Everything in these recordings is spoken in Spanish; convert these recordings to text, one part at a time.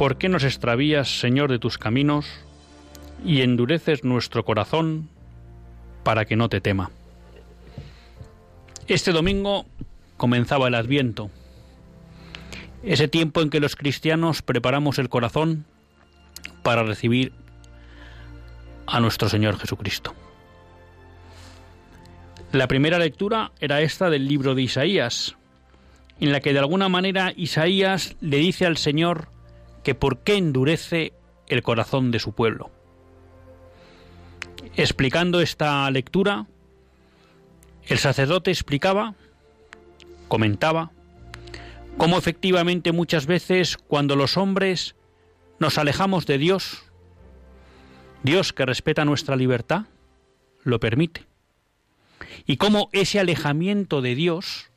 ¿Por qué nos extravías, Señor, de tus caminos y endureces nuestro corazón para que no te tema? Este domingo comenzaba el Adviento, ese tiempo en que los cristianos preparamos el corazón para recibir a nuestro Señor Jesucristo. La primera lectura era esta del libro de Isaías, en la que de alguna manera Isaías le dice al Señor que por qué endurece el corazón de su pueblo. Explicando esta lectura, el sacerdote explicaba, comentaba, cómo efectivamente muchas veces cuando los hombres nos alejamos de Dios, Dios que respeta nuestra libertad, lo permite. Y cómo ese alejamiento de Dios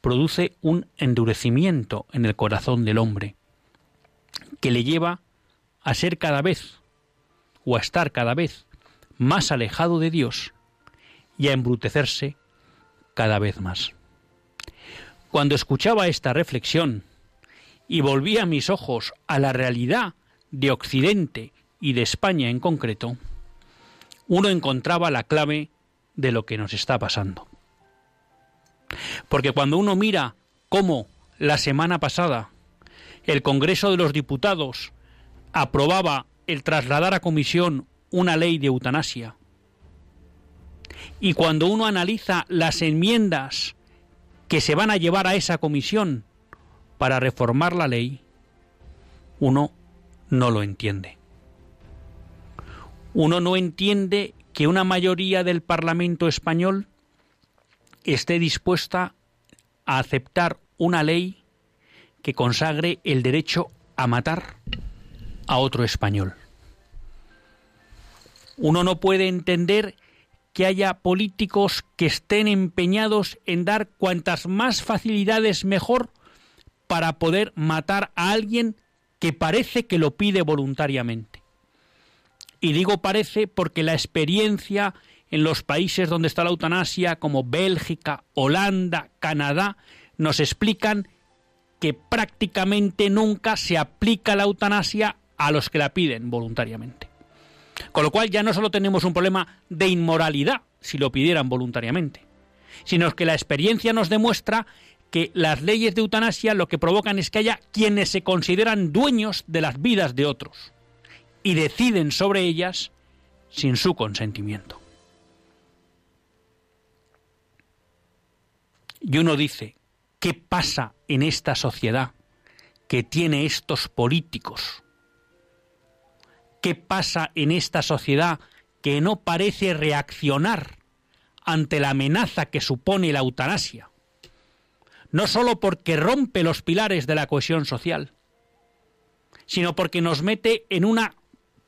produce un endurecimiento en el corazón del hombre que le lleva a ser cada vez o a estar cada vez más alejado de Dios y a embrutecerse cada vez más. Cuando escuchaba esta reflexión y volvía mis ojos a la realidad de Occidente y de España en concreto, uno encontraba la clave de lo que nos está pasando. Porque cuando uno mira cómo la semana pasada el Congreso de los Diputados aprobaba el trasladar a comisión una ley de eutanasia. Y cuando uno analiza las enmiendas que se van a llevar a esa comisión para reformar la ley, uno no lo entiende. Uno no entiende que una mayoría del Parlamento español esté dispuesta a aceptar una ley que consagre el derecho a matar a otro español. Uno no puede entender que haya políticos que estén empeñados en dar cuantas más facilidades mejor para poder matar a alguien que parece que lo pide voluntariamente. Y digo parece porque la experiencia en los países donde está la eutanasia, como Bélgica, Holanda, Canadá, nos explican que prácticamente nunca se aplica la eutanasia a los que la piden voluntariamente. Con lo cual ya no solo tenemos un problema de inmoralidad si lo pidieran voluntariamente, sino que la experiencia nos demuestra que las leyes de eutanasia lo que provocan es que haya quienes se consideran dueños de las vidas de otros y deciden sobre ellas sin su consentimiento. Y uno dice, ¿Qué pasa en esta sociedad que tiene estos políticos? ¿Qué pasa en esta sociedad que no parece reaccionar ante la amenaza que supone la eutanasia? No sólo porque rompe los pilares de la cohesión social, sino porque nos mete en una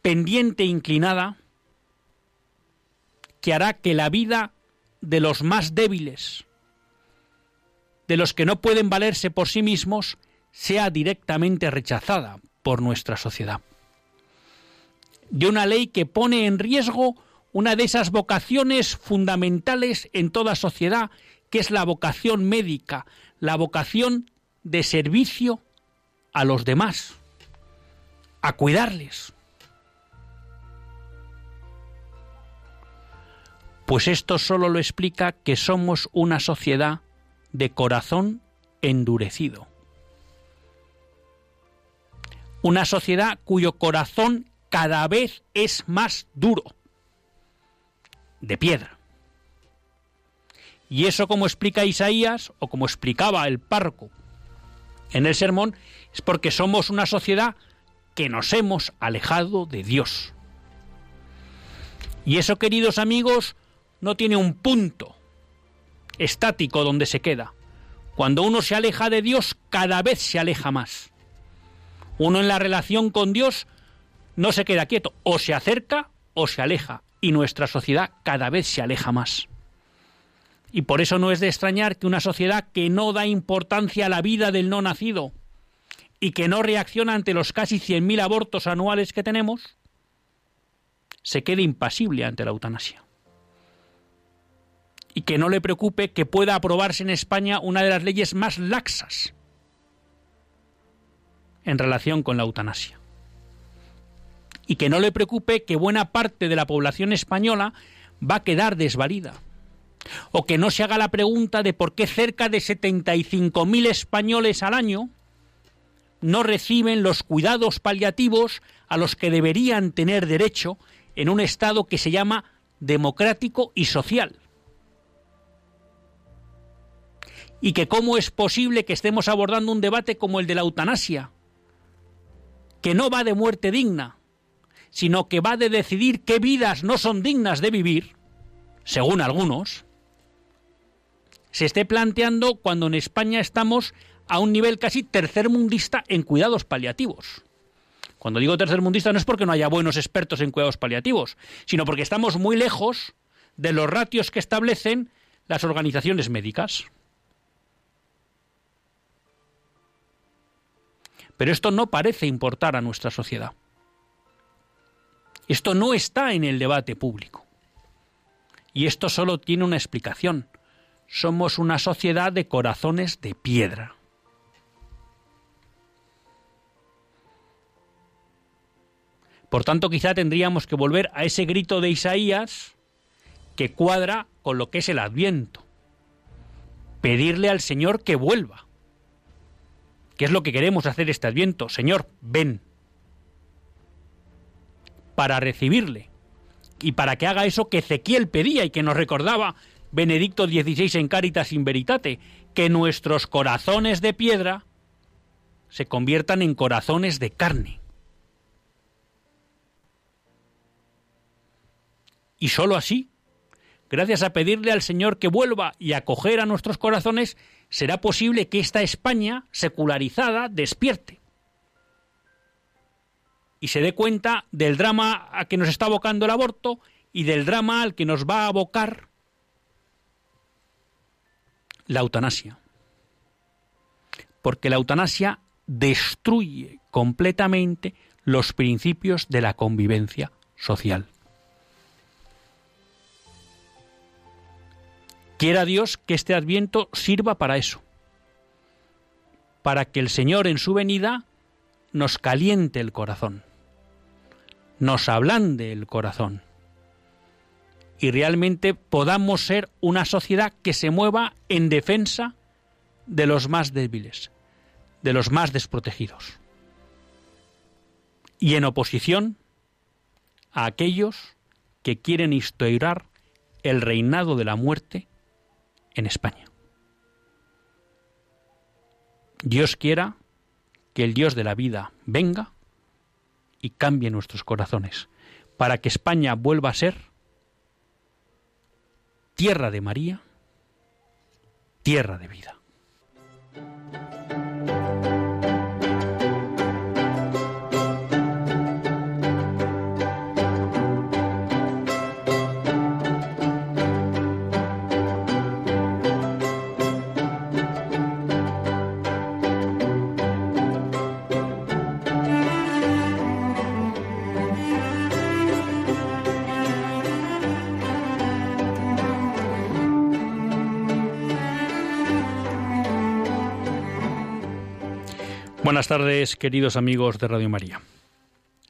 pendiente inclinada que hará que la vida de los más débiles, de los que no pueden valerse por sí mismos sea directamente rechazada por nuestra sociedad. De una ley que pone en riesgo una de esas vocaciones fundamentales en toda sociedad, que es la vocación médica, la vocación de servicio a los demás, a cuidarles. Pues esto solo lo explica que somos una sociedad de corazón endurecido. Una sociedad cuyo corazón cada vez es más duro, de piedra. Y eso como explica Isaías o como explicaba el párroco en el sermón, es porque somos una sociedad que nos hemos alejado de Dios. Y eso, queridos amigos, no tiene un punto estático donde se queda. Cuando uno se aleja de Dios, cada vez se aleja más. Uno en la relación con Dios no se queda quieto, o se acerca o se aleja, y nuestra sociedad cada vez se aleja más. Y por eso no es de extrañar que una sociedad que no da importancia a la vida del no nacido y que no reacciona ante los casi 100.000 abortos anuales que tenemos, se quede impasible ante la eutanasia. Y que no le preocupe que pueda aprobarse en España una de las leyes más laxas en relación con la eutanasia. Y que no le preocupe que buena parte de la población española va a quedar desvalida o que no se haga la pregunta de por qué cerca de 75.000 españoles al año no reciben los cuidados paliativos a los que deberían tener derecho en un Estado que se llama democrático y social. Y que cómo es posible que estemos abordando un debate como el de la eutanasia, que no va de muerte digna, sino que va de decidir qué vidas no son dignas de vivir, según algunos, se esté planteando cuando en España estamos a un nivel casi tercermundista en cuidados paliativos. Cuando digo tercermundista no es porque no haya buenos expertos en cuidados paliativos, sino porque estamos muy lejos de los ratios que establecen las organizaciones médicas. Pero esto no parece importar a nuestra sociedad. Esto no está en el debate público. Y esto solo tiene una explicación somos una sociedad de corazones de piedra. Por tanto, quizá tendríamos que volver a ese grito de Isaías que cuadra con lo que es el adviento. Pedirle al Señor que vuelva. ¿Qué es lo que queremos hacer este adviento? Señor, ven. Para recibirle. Y para que haga eso que Ezequiel pedía y que nos recordaba Benedicto XVI en Caritas in Veritate, que nuestros corazones de piedra se conviertan en corazones de carne. Y sólo así, gracias a pedirle al Señor que vuelva y acoger a nuestros corazones, será posible que esta España secularizada despierte y se dé cuenta del drama a que nos está abocando el aborto y del drama al que nos va a abocar la eutanasia. Porque la eutanasia destruye completamente los principios de la convivencia social. Quiera Dios que este adviento sirva para eso, para que el Señor en su venida nos caliente el corazón, nos ablande el corazón, y realmente podamos ser una sociedad que se mueva en defensa de los más débiles, de los más desprotegidos, y en oposición a aquellos que quieren instaurar el reinado de la muerte en España. Dios quiera que el Dios de la vida venga y cambie nuestros corazones, para que España vuelva a ser tierra de María, tierra de vida. Buenas tardes, queridos amigos de Radio María.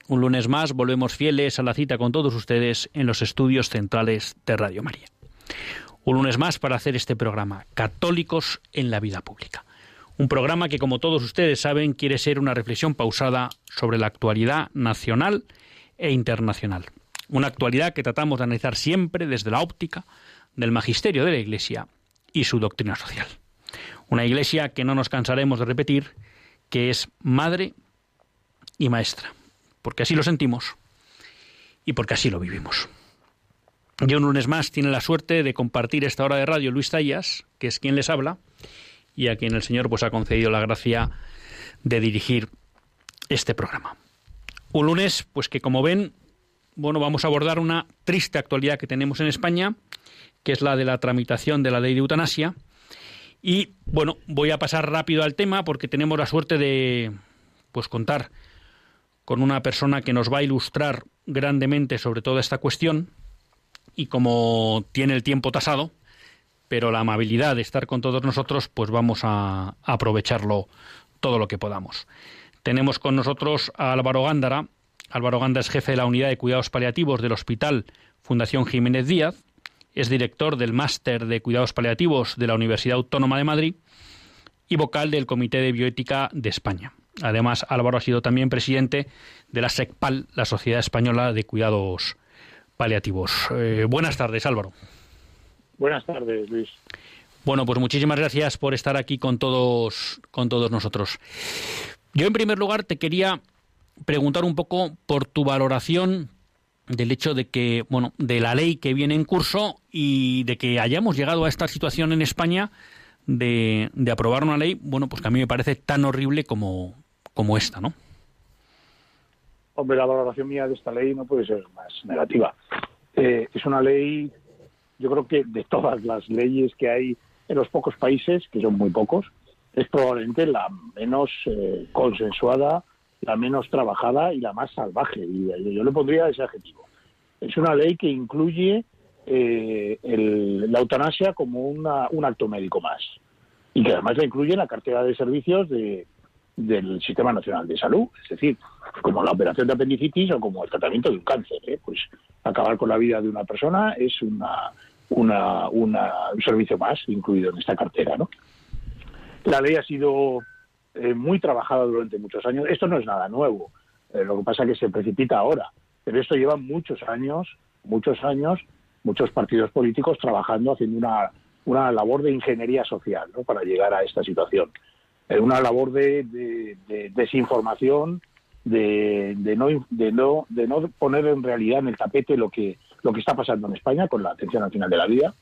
Un lunes más volvemos fieles a la cita con todos ustedes en los estudios centrales de Radio María. Un lunes más para hacer este programa, Católicos en la Vida Pública. Un programa que, como todos ustedes saben, quiere ser una reflexión pausada sobre la actualidad nacional e internacional. Una actualidad que tratamos de analizar siempre desde la óptica del magisterio de la Iglesia y su doctrina social. Una Iglesia que no nos cansaremos de repetir, que es madre y maestra, porque así lo sentimos y porque así lo vivimos. Yo un lunes más tiene la suerte de compartir esta hora de radio Luis Tallas, que es quien les habla, y a quien el Señor pues ha concedido la gracia de dirigir este programa. Un lunes, pues que como ven, bueno, vamos a abordar una triste actualidad que tenemos en España, que es la de la tramitación de la ley de eutanasia. Y bueno, voy a pasar rápido al tema porque tenemos la suerte de pues contar con una persona que nos va a ilustrar grandemente sobre toda esta cuestión y como tiene el tiempo tasado, pero la amabilidad de estar con todos nosotros, pues vamos a aprovecharlo todo lo que podamos. Tenemos con nosotros a Álvaro Gándara. Álvaro Gándara es jefe de la unidad de cuidados paliativos del Hospital Fundación Jiménez Díaz. Es director del máster de cuidados paliativos de la Universidad Autónoma de Madrid y vocal del Comité de Bioética de España. Además, Álvaro ha sido también presidente de la SECPAL, la Sociedad Española de Cuidados Paliativos. Eh, buenas tardes, Álvaro. Buenas tardes, Luis. Bueno, pues muchísimas gracias por estar aquí con todos, con todos nosotros. Yo, en primer lugar, te quería preguntar un poco por tu valoración del hecho de que, bueno, de la ley que viene en curso y de que hayamos llegado a esta situación en España de, de aprobar una ley, bueno, pues que a mí me parece tan horrible como, como esta, ¿no? Hombre, la valoración mía de esta ley no puede ser más negativa. Eh, es una ley, yo creo que de todas las leyes que hay en los pocos países, que son muy pocos, es probablemente la menos eh, consensuada, la menos trabajada y la más salvaje. Y yo le pondría ese adjetivo. Es una ley que incluye eh, la eutanasia como un acto médico más y que además la incluye en la cartera de servicios de, del Sistema Nacional de Salud, es decir, como la operación de apendicitis o como el tratamiento de un cáncer. ¿eh? Pues acabar con la vida de una persona es una, una, un servicio más incluido en esta cartera. ¿no? La ley ha sido eh, muy trabajada durante muchos años. Esto no es nada nuevo, eh, lo que pasa es que se precipita ahora, pero esto lleva muchos años, muchos años, muchos partidos políticos trabajando, haciendo una, una labor de ingeniería social ¿no? para llegar a esta situación una labor de, desinformación, de, no, de, no, de no poner en realidad en el tapete lo que, lo que está pasando en España con la atención al final de la vida.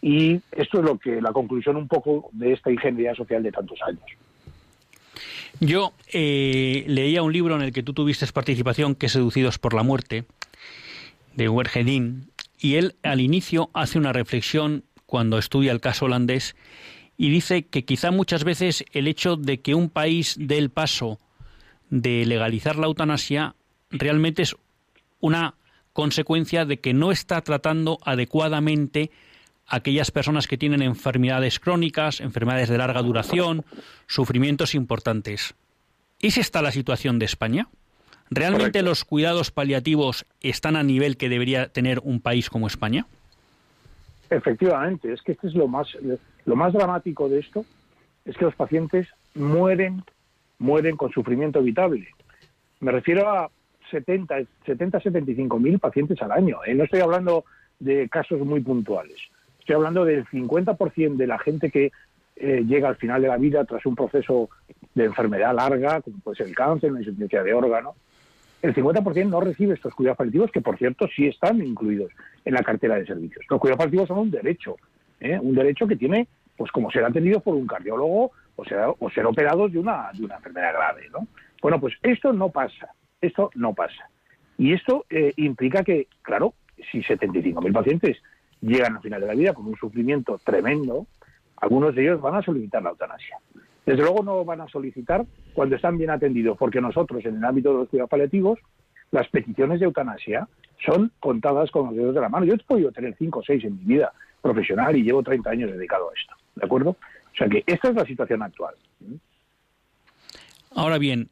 Y esto es lo que la conclusión un poco de esta ingeniería social de tantos años. Yo eh, leía un libro en el que tú tuviste participación, que es Seducidos por la Muerte, de Wergedin, y él al inicio hace una reflexión cuando estudia el caso holandés y dice que quizá muchas veces el hecho de que un país dé el paso de legalizar la eutanasia realmente es una consecuencia de que no está tratando adecuadamente aquellas personas que tienen enfermedades crónicas, enfermedades de larga duración, sufrimientos importantes. ¿Es esta la situación de España? ¿Realmente los cuidados paliativos están a nivel que debería tener un país como España? Efectivamente, es que esto es lo más, lo más dramático de esto, es que los pacientes mueren, mueren con sufrimiento evitable. Me refiero a 70, 70 75 mil pacientes al año. ¿eh? No estoy hablando de casos muy puntuales. Estoy hablando del 50% de la gente que eh, llega al final de la vida tras un proceso de enfermedad larga, como puede ser el cáncer, una insuficiencia de órgano, el 50% no recibe estos cuidados paliativos, que por cierto sí están incluidos en la cartera de servicios. Los cuidados paliativos son un derecho, ¿eh? un derecho que tiene, pues como ser atendido por un cardiólogo o ser, o ser operados de una, de una enfermedad grave. ¿no? Bueno, pues esto no pasa, esto no pasa. Y esto eh, implica que, claro, si 75.000 pacientes llegan al final de la vida con un sufrimiento tremendo, algunos de ellos van a solicitar la eutanasia. Desde luego no van a solicitar cuando están bien atendidos, porque nosotros en el ámbito de los cuidados paliativos, las peticiones de eutanasia son contadas con los dedos de la mano. Yo he podido tener cinco o seis en mi vida profesional y llevo 30 años dedicado a esto, ¿de acuerdo? O sea que esta es la situación actual. Ahora bien,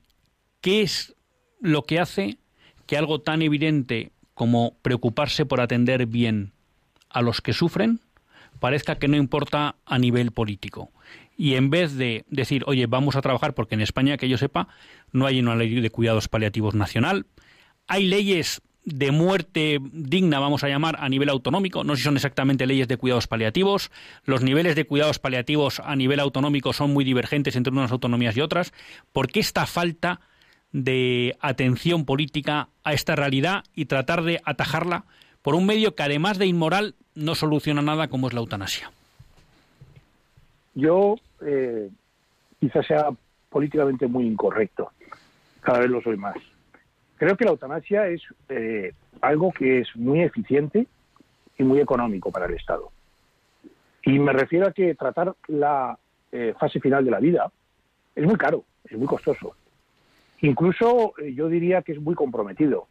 ¿qué es lo que hace que algo tan evidente como preocuparse por atender bien a los que sufren parezca que no importa a nivel político? y en vez de decir, oye, vamos a trabajar, porque en España, que yo sepa, no hay una ley de cuidados paliativos nacional, hay leyes de muerte digna, vamos a llamar, a nivel autonómico. No sé si son exactamente leyes de cuidados paliativos. Los niveles de cuidados paliativos a nivel autonómico son muy divergentes entre unas autonomías y otras. ¿Por qué esta falta de atención política a esta realidad y tratar de atajarla por un medio que además de inmoral no soluciona nada como es la eutanasia? Yo eh, quizás sea políticamente muy incorrecto. Cada vez lo soy más. Creo que la eutanasia es eh, algo que es muy eficiente y muy económico para el Estado. Y me refiero a que tratar la eh, fase final de la vida es muy caro, es muy costoso. Incluso eh, yo diría que es muy comprometido.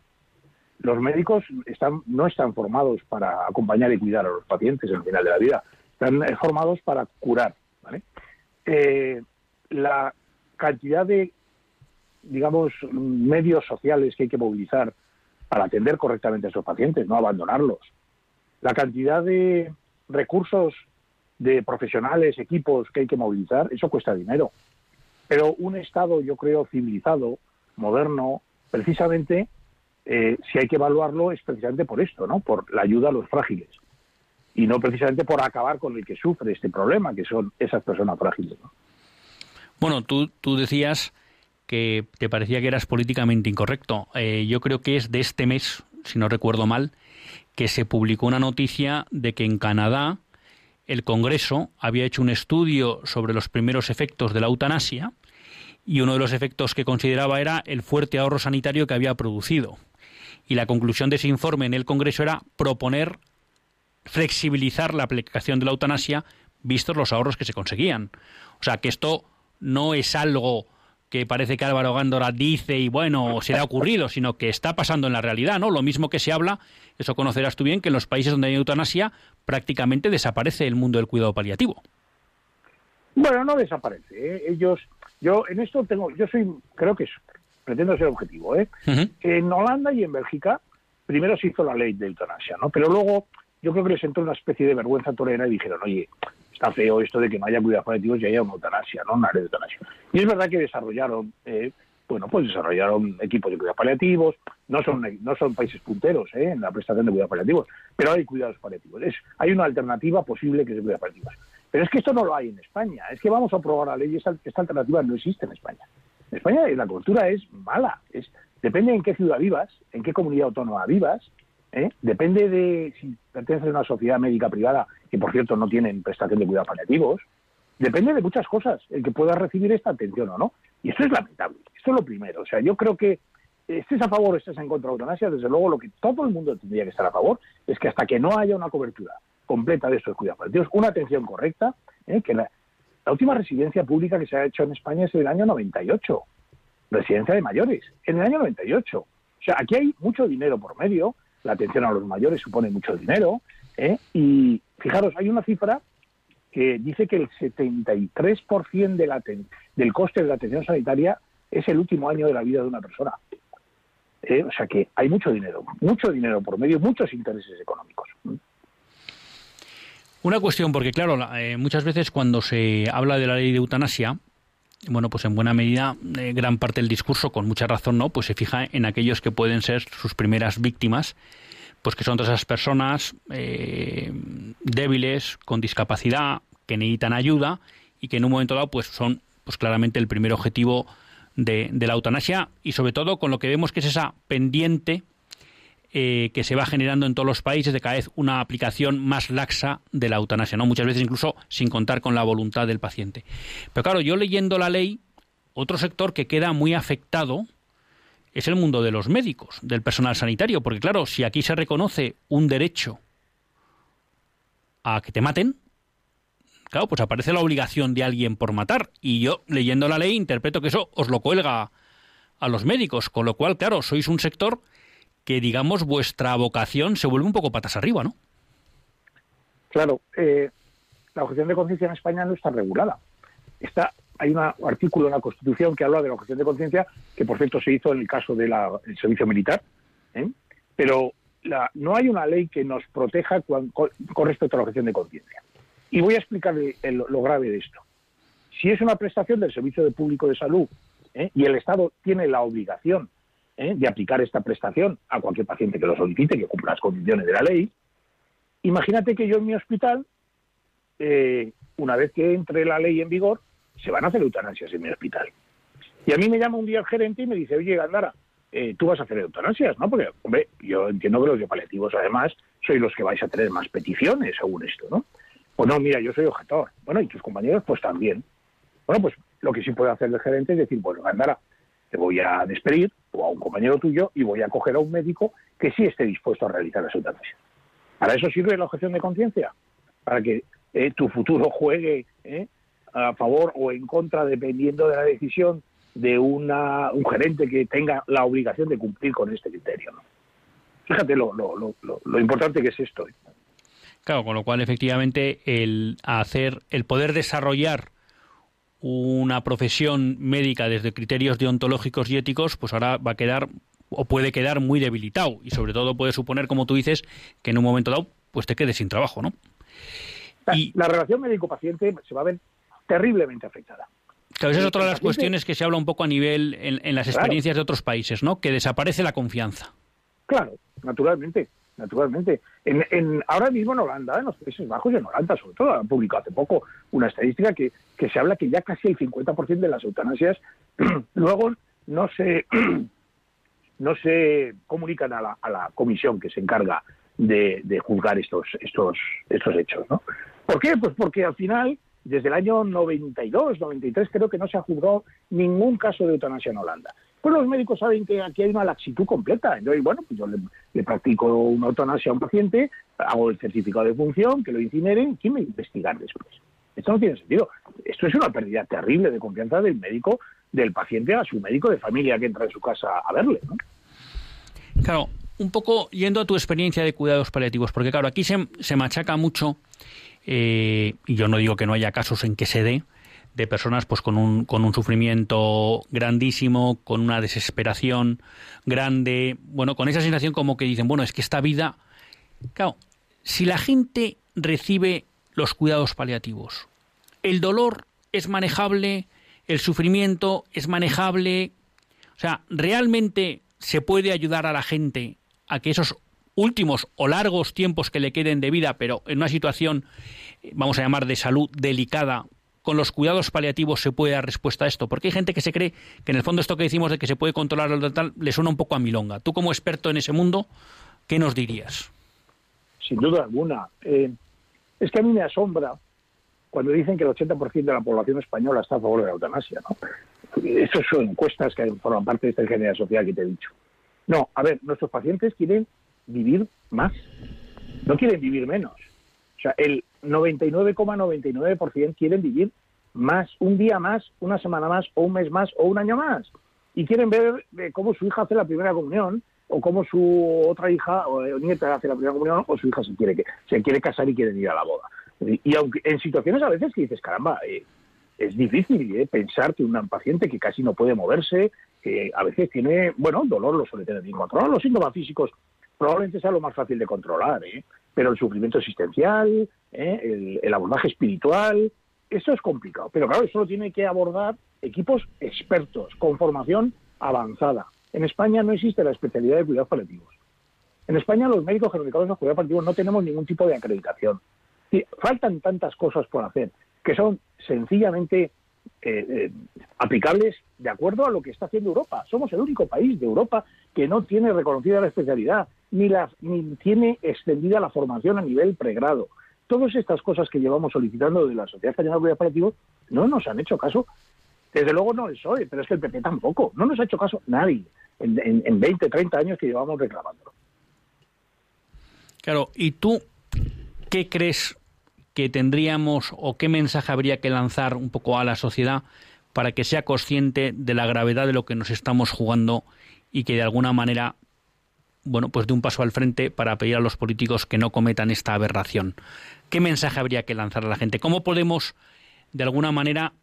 Los médicos están, no están formados para acompañar y cuidar a los pacientes en el final de la vida, están formados para curar. la cantidad de digamos, medios sociales que hay que movilizar para atender correctamente a esos pacientes, no abandonarlos. La cantidad de recursos de profesionales, equipos que hay que movilizar, eso cuesta dinero. Pero un Estado, yo creo, civilizado, moderno, precisamente, eh, si hay que evaluarlo, es precisamente por esto, ¿no? Por la ayuda a los frágiles. Y no precisamente por acabar con el que sufre este problema, que son esas personas frágiles. Bueno, tú, tú decías que te parecía que eras políticamente incorrecto. Eh, yo creo que es de este mes, si no recuerdo mal, que se publicó una noticia de que en Canadá el Congreso había hecho un estudio sobre los primeros efectos de la eutanasia y uno de los efectos que consideraba era el fuerte ahorro sanitario que había producido. Y la conclusión de ese informe en el Congreso era proponer flexibilizar la aplicación de la eutanasia vistos los ahorros que se conseguían. O sea, que esto no es algo que parece que Álvaro Gándora dice y bueno, se le ha ocurrido, sino que está pasando en la realidad, ¿no? Lo mismo que se habla, eso conocerás tú bien, que en los países donde hay eutanasia prácticamente desaparece el mundo del cuidado paliativo. Bueno, no desaparece. ¿eh? Ellos, yo en esto tengo, yo soy, creo que pretendo ser objetivo. ¿eh? En Holanda y en Bélgica primero se hizo la ley de eutanasia, ¿no? Pero luego yo creo que les entró una especie de vergüenza torera y dijeron, oye, está feo esto de que no haya cuidados paliativos y haya una eutanasia, ¿no? Una área de eutanasia. Y es verdad que desarrollaron, eh, bueno, pues desarrollaron equipos de cuidados paliativos, no son, no son países punteros ¿eh? en la prestación de cuidados paliativos, pero hay cuidados paliativos. Es, hay una alternativa posible que es de cuidados paliativos. Pero es que esto no lo hay en España, es que vamos a aprobar la ley y esta, esta alternativa no existe en España. En España la cultura es mala, es, depende en qué ciudad vivas, en qué comunidad autónoma vivas, ¿eh? depende de si perteneces a una sociedad médica privada, que por cierto no tienen prestación de cuidados paliativos, depende de muchas cosas el que pueda recibir esta atención o no. Y esto es lamentable, esto es lo primero. O sea, yo creo que estés a favor o estés en contra de eutanasia, desde luego lo que todo el mundo tendría que estar a favor es que hasta que no haya una cobertura completa de estos cuidados paliativos, una atención correcta, ¿eh? que la, la última residencia pública que se ha hecho en España es en el año 98, residencia de mayores, en el año 98. O sea, aquí hay mucho dinero por medio, la atención a los mayores supone mucho dinero, ¿eh? y fijaros, hay una cifra que dice que el 73% de la del coste de la atención sanitaria es el último año de la vida de una persona. ¿Eh? O sea que hay mucho dinero, mucho dinero por medio, muchos intereses económicos. Una cuestión, porque claro, eh, muchas veces cuando se habla de la ley de eutanasia, bueno, pues en buena medida, eh, gran parte del discurso, con mucha razón, ¿no? Pues se fija en aquellos que pueden ser sus primeras víctimas, pues que son todas esas personas eh, débiles, con discapacidad, que necesitan ayuda y que en un momento dado, pues son, pues claramente el primer objetivo de, de la eutanasia y sobre todo con lo que vemos que es esa pendiente eh, que se va generando en todos los países de cada vez una aplicación más laxa de la eutanasia, ¿no? Muchas veces incluso sin contar con la voluntad del paciente. Pero claro, yo leyendo la ley, otro sector que queda muy afectado es el mundo de los médicos, del personal sanitario, porque claro, si aquí se reconoce un derecho a que te maten, claro, pues aparece la obligación de alguien por matar. Y yo, leyendo la ley, interpreto que eso os lo cuelga a los médicos, con lo cual, claro, sois un sector que, digamos, vuestra vocación se vuelve un poco patas arriba, ¿no? Claro, eh, la objeción de conciencia en España no está regulada. Está, hay un artículo en la Constitución que habla de la objeción de conciencia, que por cierto se hizo en el caso del servicio militar, ¿eh? pero no hay una ley que nos proteja con, respecto a la objeción de conciencia. Y voy a explicar lo grave de esto. Si es una prestación del Servicio de Público de Salud ¿eh? y el Estado tiene la obligación ¿eh? de aplicar esta prestación a cualquier paciente que lo solicite, que cumpla las condiciones de la ley. Imagínate que yo en mi hospital, eh, una vez que entre la ley en vigor, se van a hacer eutanasias en mi hospital. Y a mí me llama un día el gerente y me dice, oye, Gandara, eh, tú vas a hacer eutanasias, ¿no? Porque, hombre, yo entiendo que los paliativos, además, sois los que vais a tener más peticiones según esto, ¿no? Pues no, mira, yo soy objetor. Bueno, y tus compañeros, pues también. Bueno, pues lo que sí puede hacer el gerente es decir, bueno, Gandara, te voy a despedir, o a un compañero tuyo, y voy a coger a un médico que sí esté dispuesto a realizar la eutanasia. ¿Para eso sirve la objeción de conciencia? Para que eh, tu futuro juegue eh, a favor o en contra, dependiendo de la decisión de una, un gerente que tenga la obligación de cumplir con este criterio. Fíjate lo, lo, lo, importante que es esto. ¿eh? Claro, con lo cual efectivamente el hacer, el poder desarrollar una profesión médica desde criterios deontológicos y éticos, pues ahora va a quedar o puede quedar muy debilitado y sobre todo puede suponer, como tú dices, que en un momento dado pues te quedes sin trabajo, ¿no? y la relación médico-paciente se va a ver terriblemente afectada. Claro, esa es otra de las cuestiones que se habla un poco a nivel en, las experiencias de otros países, ¿no? Que desaparece la confianza. Claro, naturalmente, naturalmente. En, ahora mismo en Holanda, en los Países Bajos y en Holanda sobre todo, han publicado hace poco una estadística que, que se habla que ya casi el 50% de las eutanasias luego no se no se comunican a la, a la comisión que se encarga de, de, juzgar estos estos estos hechos, ¿no? ¿Por qué? Pues porque al final desde el año 92, 93 creo que no se ha juzgado ningún caso de eutanasia en Holanda. Pues los médicos saben que aquí hay una laxitud completa. Entonces, bueno, pues yo le, practico una eutanasia a un paciente, hago el certificado de función, que lo incineren, ¿quién me investigar después? Esto no tiene sentido. Esto es una pérdida terrible de confianza del médico, del paciente a su médico de familia que entra en su casa a verle, ¿no? Claro, un poco yendo a tu experiencia de cuidados paliativos, porque claro, aquí se, se machaca mucho eh, y yo no digo que no haya casos en que se dé, de personas pues con un, con un sufrimiento grandísimo, con una desesperación grande, bueno, con esa sensación como que dicen, bueno, es que esta vida, claro, si la gente recibe los cuidados paliativos, el dolor es manejable, el sufrimiento es manejable, o sea, realmente se puede ayudar a la gente a que esos últimos o largos tiempos que le queden de vida, pero en una situación, vamos a llamar, de salud delicada, con los cuidados paliativos se puede dar respuesta a esto? Porque hay gente que se cree que en el fondo esto que decimos de que se puede controlar lo tal le suena un poco a milonga. Tú como experto en ese mundo, ¿qué nos dirías? Sin duda alguna. Eh, es que a mí me asombra cuando dicen que el 80% de la población española está a favor de la eutanasia. ¿no? Esas son encuestas que forman parte de esta ingeniería social que te he dicho. No, a ver, nuestros pacientes quieren vivir más, no quieren vivir menos. O sea, el 99,99% quieren vivir más, un día más, una semana más, o un mes más, o un año más. Y quieren ver eh, cómo su hija hace la primera comunión, o cómo su otra hija o eh, nieta hace la primera comunión, o su hija se quiere, se quiere casar y quiere ir a la boda. Y, aunque en situaciones a veces que dices, caramba, eh, es difícil pensar que un paciente que casi no puede moverse, que a veces tiene, bueno, dolor lo suele tener bien controlado, los síntomas físicos probablemente sea lo más fácil de controlar, ¿eh? pero el sufrimiento existencial, ¿eh? el, abordaje espiritual, eso es complicado. Pero claro, eso lo tiene que abordar equipos expertos, con formación avanzada. En España no existe la especialidad de cuidados paliativos. En España los médicos que de cuidados paliativos no tenemos ningún tipo de acreditación. faltan tantas cosas por hacer que son sencillamente eh, eh, aplicables de acuerdo a lo que está haciendo Europa. Somos el único país de Europa que no tiene reconocida la especialidad, ni, la, ni tiene extendida la formación a nivel pregrado. Todas estas cosas que llevamos solicitando de la Sociedad Española de no nos han hecho caso. Desde luego no el PSOE, pero es que el PP tampoco. No nos ha hecho caso nadie en, en, en 20, 30 años que llevamos reclamándolo. Claro, ¿y tú qué crees que tendríamos o qué mensaje habría que lanzar un poco a la sociedad para que sea consciente de la gravedad de lo que nos estamos jugando y que de alguna manera bueno, pues de un paso al frente para pedir a los políticos que no cometan esta aberración. ¿Qué mensaje habría que lanzar a la gente? ¿Cómo podemos, de alguna manera,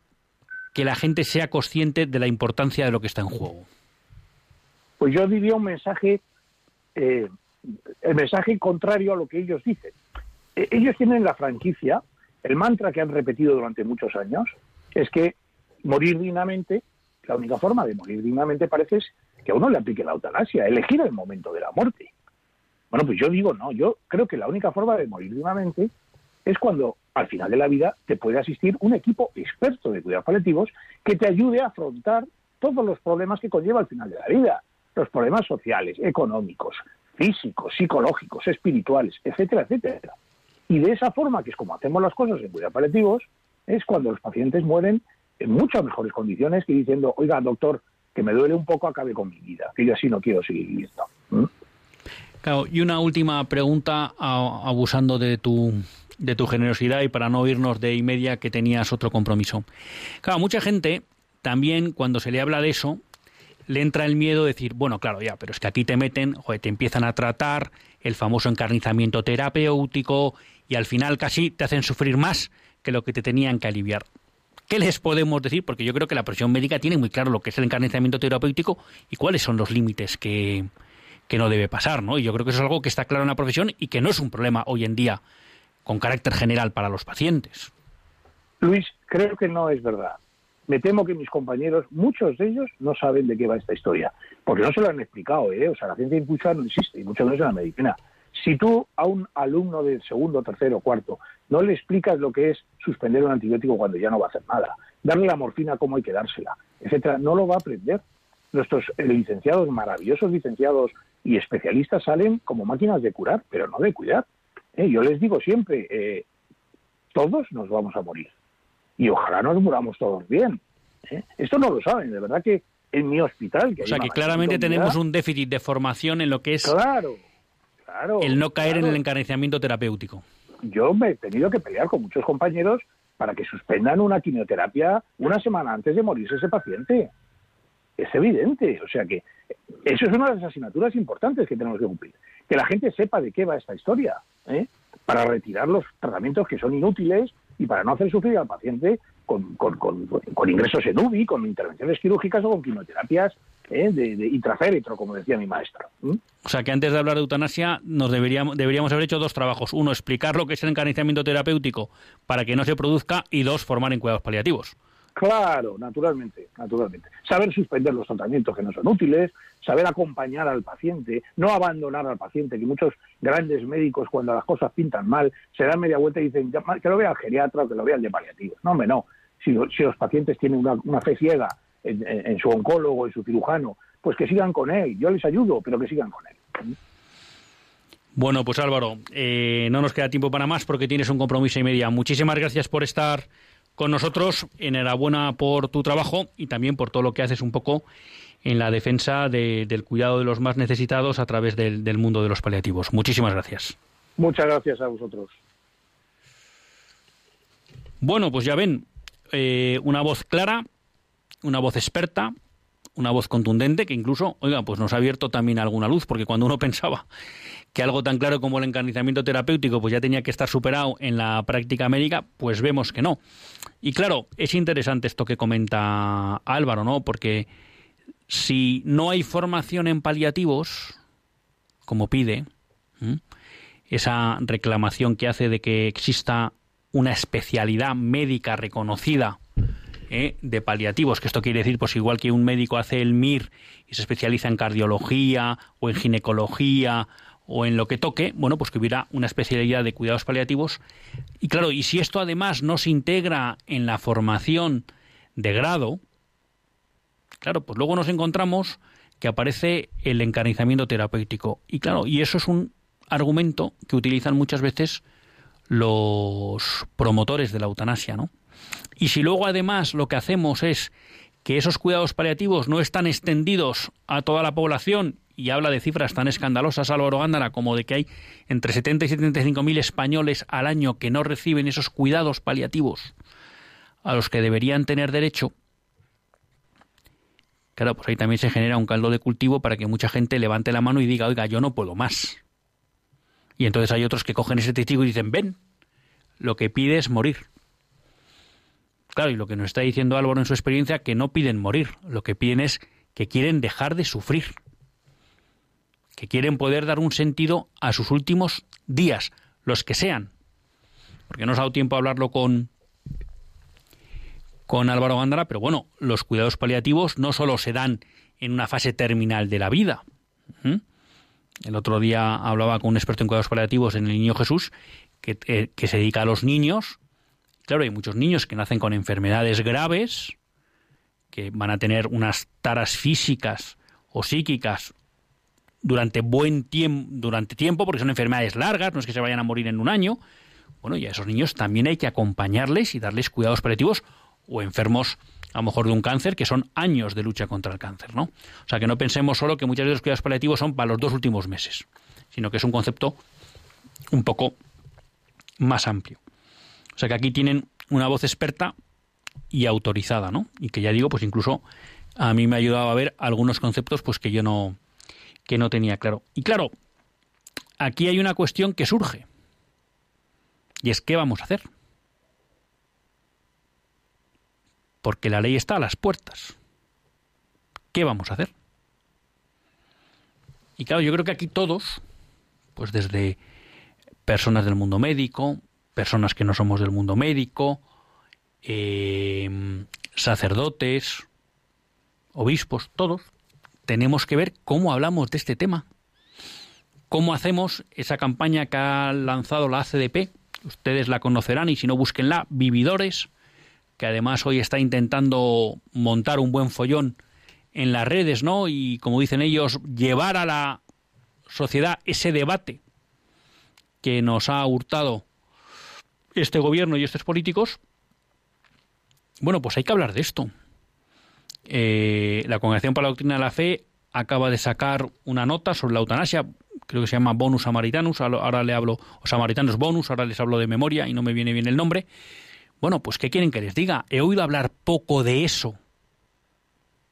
que la gente sea consciente de la importancia de lo que está en juego? Pues yo diría un mensaje, eh, el mensaje contrario a lo que ellos dicen. E, ellos tienen la franquicia, el mantra que han repetido durante muchos años, es que morir dignamente, la única forma de morir dignamente parece que a uno le aplique la eutanasia, elegir el momento de la muerte. Bueno, pues yo digo no, yo creo que la única forma de morir dignamente es cuando al final de la vida te puede asistir un equipo experto de cuidados paliativos que te ayude a afrontar todos los problemas que conlleva al final de la vida, los problemas sociales, económicos, físicos, psicológicos, espirituales, etcétera, etcétera. Y de esa forma, que es como hacemos las cosas en cuidados paliativos, es cuando los pacientes mueren en muchas mejores condiciones que diciendo, oiga, doctor, que me duele un poco, acabe con mi vida, que yo así no quiero seguir viviendo. Claro, y una última pregunta, abusando de tu, de tu generosidad y para no irnos de y media que tenías otro compromiso. Claro, mucha gente también cuando se le habla de eso, le entra el miedo de decir, bueno, claro, ya, pero es que aquí te meten, joder, te empiezan a tratar el famoso encarnizamiento terapéutico y al final casi te hacen sufrir más que lo que te tenían que aliviar. ¿Qué les podemos decir? Porque yo creo que la presión médica tiene muy claro lo que es el encarnizamiento terapéutico y cuáles son los límites que, que no debe pasar, ¿no? Y yo creo que eso es algo que está claro en la profesión y que no es un problema hoy en día con carácter general para los pacientes. Luis, creo que no es verdad. Me temo que mis compañeros, muchos de ellos, no saben de qué va esta historia, porque no se lo han explicado, ¿eh? O sea, la ciencia impulsada no existe, y mucho menos en la medicina. Si tú a un alumno de segundo, tercero, cuarto no le explicas lo que es suspender un antibiótico cuando ya no va a hacer nada, darle la morfina como hay que dársela, etcétera, no lo va a aprender. Nuestros licenciados, maravillosos licenciados y especialistas salen como máquinas de curar, pero no de cuidar. ¿eh? Yo les digo siempre, eh, todos nos vamos a morir y ojalá nos muramos todos bien. ¿eh? Esto no lo saben, de verdad que en mi hospital... Que o sea que claramente tenemos un déficit de formación en lo que es claro, el no caer en el encarnizamiento terapéutico. Yo me he tenido que pelear con muchos compañeros para que suspendan una quimioterapia una semana antes de morirse ese paciente. Es evidente, o sea que eso es una de las asignaturas importantes que tenemos que cumplir. Que la gente sepa de qué va esta historia, ¿eh? para retirar los tratamientos que son inútiles y para no hacer sufrir al paciente con, con, con, ingresos en UBI, con intervenciones quirúrgicas o con quimioterapias ¿eh? de, de, intraféretro, como decía mi maestro. O sea que antes de hablar de eutanasia nos deberíamos, deberíamos haber hecho dos trabajos. Uno, explicar lo que es el encarnizamiento terapéutico para que no se produzca y dos, formar en cuidados paliativos. Claro, naturalmente, naturalmente. Saber suspender los tratamientos que no son útiles, saber acompañar al paciente, no abandonar al paciente, que muchos grandes médicos cuando las cosas pintan mal se dan media vuelta y dicen que lo vea el geriatra o que lo vea el de paliativos. No, hombre, no. Si, los pacientes tienen una, fe ciega en, su oncólogo, en su cirujano, pues que sigan con él. Yo les ayudo, pero que sigan con él. Bueno, pues Álvaro, eh, no nos queda tiempo para más porque tienes un compromiso y media. Muchísimas gracias por estar con nosotros. Enhorabuena por tu trabajo y también por todo lo que haces un poco en la defensa del cuidado de los más necesitados a través del, mundo de los paliativos. Muchísimas gracias. Muchas gracias a vosotros. Bueno, pues ya ven, eh, una voz clara, una voz experta, una voz contundente que incluso, oiga, pues nos ha abierto también alguna luz, porque cuando uno pensaba que algo tan claro como el encarnizamiento terapéutico pues ya tenía que estar superado en la práctica médica, pues vemos que no. Y claro, es interesante esto que comenta Álvaro, ¿no? Porque si no hay formación en paliativos, como pide, esa reclamación que hace de que exista una especialidad médica reconocida ¿eh? de paliativos, que esto quiere decir, pues igual que un médico hace el MIR y se especializa en cardiología o en ginecología o en lo que toque, bueno, pues que hubiera una especialidad de cuidados paliativos. Y claro, y si esto además no se integra en la formación de grado, claro, pues luego nos encontramos que aparece el encarnizamiento terapéutico. Y claro, y eso es un argumento que utilizan muchas veces los promotores de la eutanasia, ¿no? Y si luego además lo que hacemos es que esos cuidados paliativos no están extendidos a toda la población y habla de cifras tan escandalosas Álvaro Gándara como de que hay entre 70 y 75 mil españoles al año que no reciben esos cuidados paliativos a los que deberían tener derecho, claro, pues ahí también se genera un caldo de cultivo para que mucha gente levante la mano y diga, oiga, yo no puedo más. Y entonces hay otros que cogen ese testigo y dicen, ven, lo que pide es morir. Claro, y lo que nos está diciendo Álvaro en su experiencia, que no piden morir, lo que piden es que quieren dejar de sufrir que quieren poder dar un sentido a sus últimos días, los que sean. Porque no os ha dado tiempo a hablarlo con, con Álvaro Gándara, pero bueno, los cuidados paliativos no solo se dan en una fase terminal de la vida. El otro día hablaba con un experto en cuidados paliativos en el Niño Jesús que, eh, que se dedica a los niños. Claro, hay muchos niños que nacen con enfermedades graves, que van a tener unas taras físicas o psíquicas durante buen tiempo, durante tiempo, porque son enfermedades largas, no es que se vayan a morir en un año. Bueno, y a esos niños también hay que acompañarles y darles cuidados paliativos o enfermos a lo mejor de un cáncer, que son años de lucha contra el cáncer, ¿no? O sea, que no pensemos solo que muchas veces los cuidados paliativos son para los dos últimos meses, sino que es un concepto un poco más amplio. O sea, que aquí tienen una voz experta y autorizada, ¿no? Y que ya digo, pues incluso a mí me ha ayudado a ver algunos conceptos pues que yo no que no tenía claro. Y claro, aquí hay una cuestión que surge. Y es qué vamos a hacer? porque la ley está a las puertas. ¿Qué vamos a hacer? Y claro, yo creo que aquí todos, pues desde personas del mundo médico, personas que no somos del mundo médico, eh, sacerdotes, obispos, todos, tenemos que ver cómo hablamos de este tema. ¿Cómo hacemos esa campaña que ha lanzado la ACDP? Ustedes la conocerán y si no, búsquenla, Vividores, que además hoy está intentando montar un buen follón en las redes, ¿no? Y como dicen ellos, llevar a la sociedad ese debate que nos ha hurtado este gobierno y estos políticos. Bueno, pues hay que hablar de esto. Eh, la Congregación para la Doctrina de la Fe acaba de sacar una nota sobre la eutanasia, creo que se llama Bonus Samaritanus, ahora le hablo, o Samaritanos Bonus, ahora les hablo de memoria y no me viene bien el nombre, bueno, pues ¿qué quieren que les diga? He oído hablar poco de eso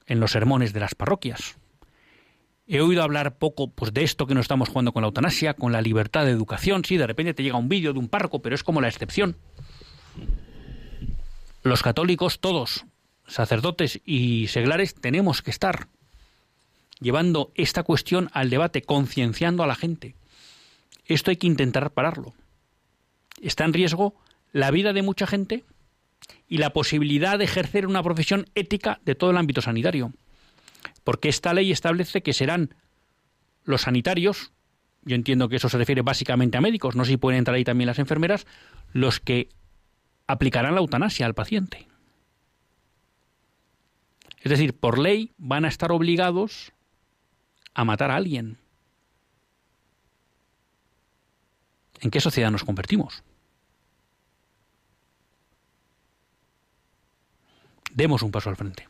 en los sermones de las parroquias. He oído hablar poco pues, de esto que nos estamos jugando con la eutanasia, con la libertad de educación. Sí, de repente te llega un vídeo de un párroco, pero es como la excepción. Los católicos, todos, sacerdotes y seglares, tenemos que estar llevando esta cuestión al debate, concienciando a la gente. Esto hay que intentar pararlo. Está en riesgo la vida de mucha gente y la posibilidad de ejercer una profesión ética de todo el ámbito sanitario. Porque esta ley establece que serán los sanitarios, yo entiendo que eso se refiere básicamente a médicos, no sé si pueden entrar ahí también las enfermeras, los que aplicarán la eutanasia al paciente. Es decir, por ley van a estar obligados a matar a alguien. ¿En qué sociedad nos convertimos? demos un paso al frente.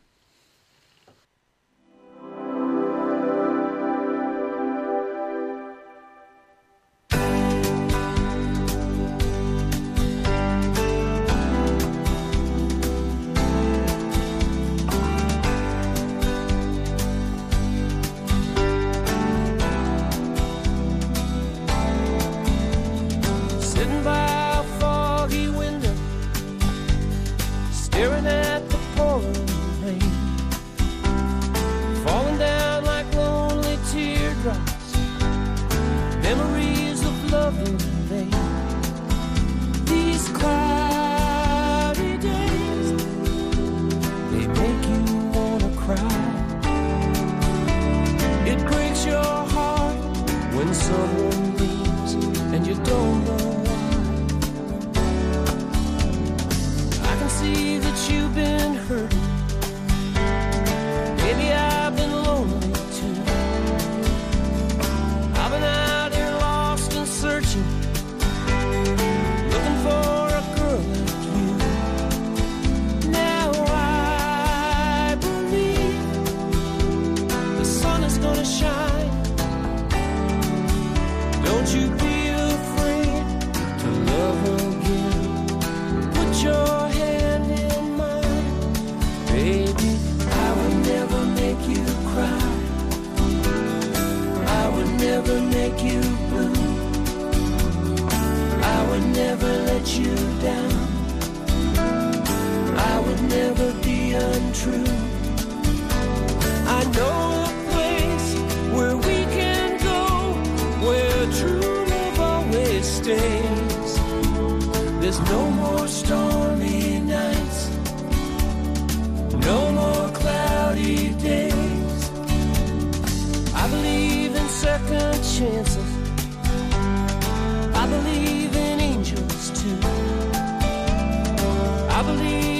There's no more stormy nights, no more cloudy days. I believe in second chances, I believe in angels too. I believe.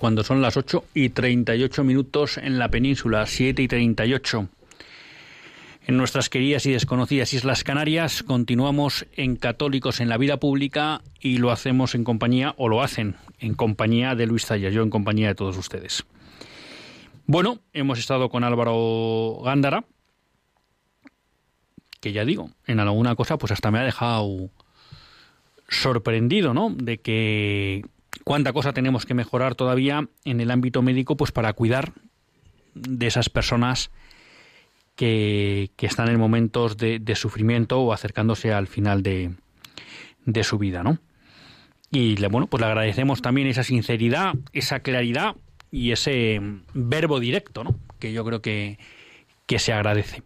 Cuando son las 8 y 38 minutos en la península, 7 y 38. En nuestras queridas y desconocidas Islas Canarias continuamos en Católicos en la Vida Pública y lo hacemos en compañía, o lo hacen, en compañía de Luis Zaya, yo en compañía de todos ustedes. Bueno, hemos estado con Álvaro Gándara, que ya digo, en alguna cosa pues hasta me ha dejado sorprendido, ¿no? De que cuánta cosa tenemos que mejorar todavía en el ámbito médico pues para cuidar de esas personas que, están en momentos de, de, sufrimiento o acercándose al final de, de su vida, ¿no? Y le, bueno, pues le agradecemos también esa sinceridad, esa claridad y ese verbo directo, ¿no? Que yo creo que, que se agradece.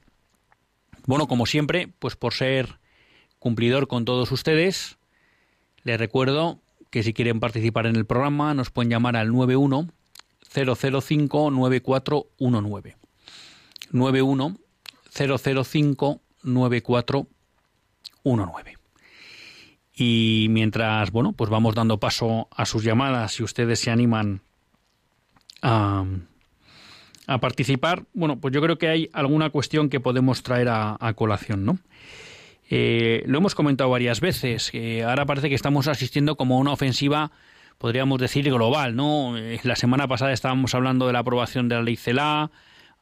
Bueno, como siempre, pues por ser cumplidor con todos ustedes, les recuerdo que si quieren participar en el programa nos pueden llamar al 91 005 9419. 91 005 9419. Y mientras, bueno, pues vamos dando paso a sus llamadas, si ustedes se animan a, a participar, bueno, pues yo creo que hay alguna cuestión que podemos traer a, a colación, ¿no? Eh, lo hemos comentado varias veces, que ahora parece que estamos asistiendo como a una ofensiva, podríamos decir, global, ¿no? Eh, la semana pasada estábamos hablando de la aprobación de la ley CELA,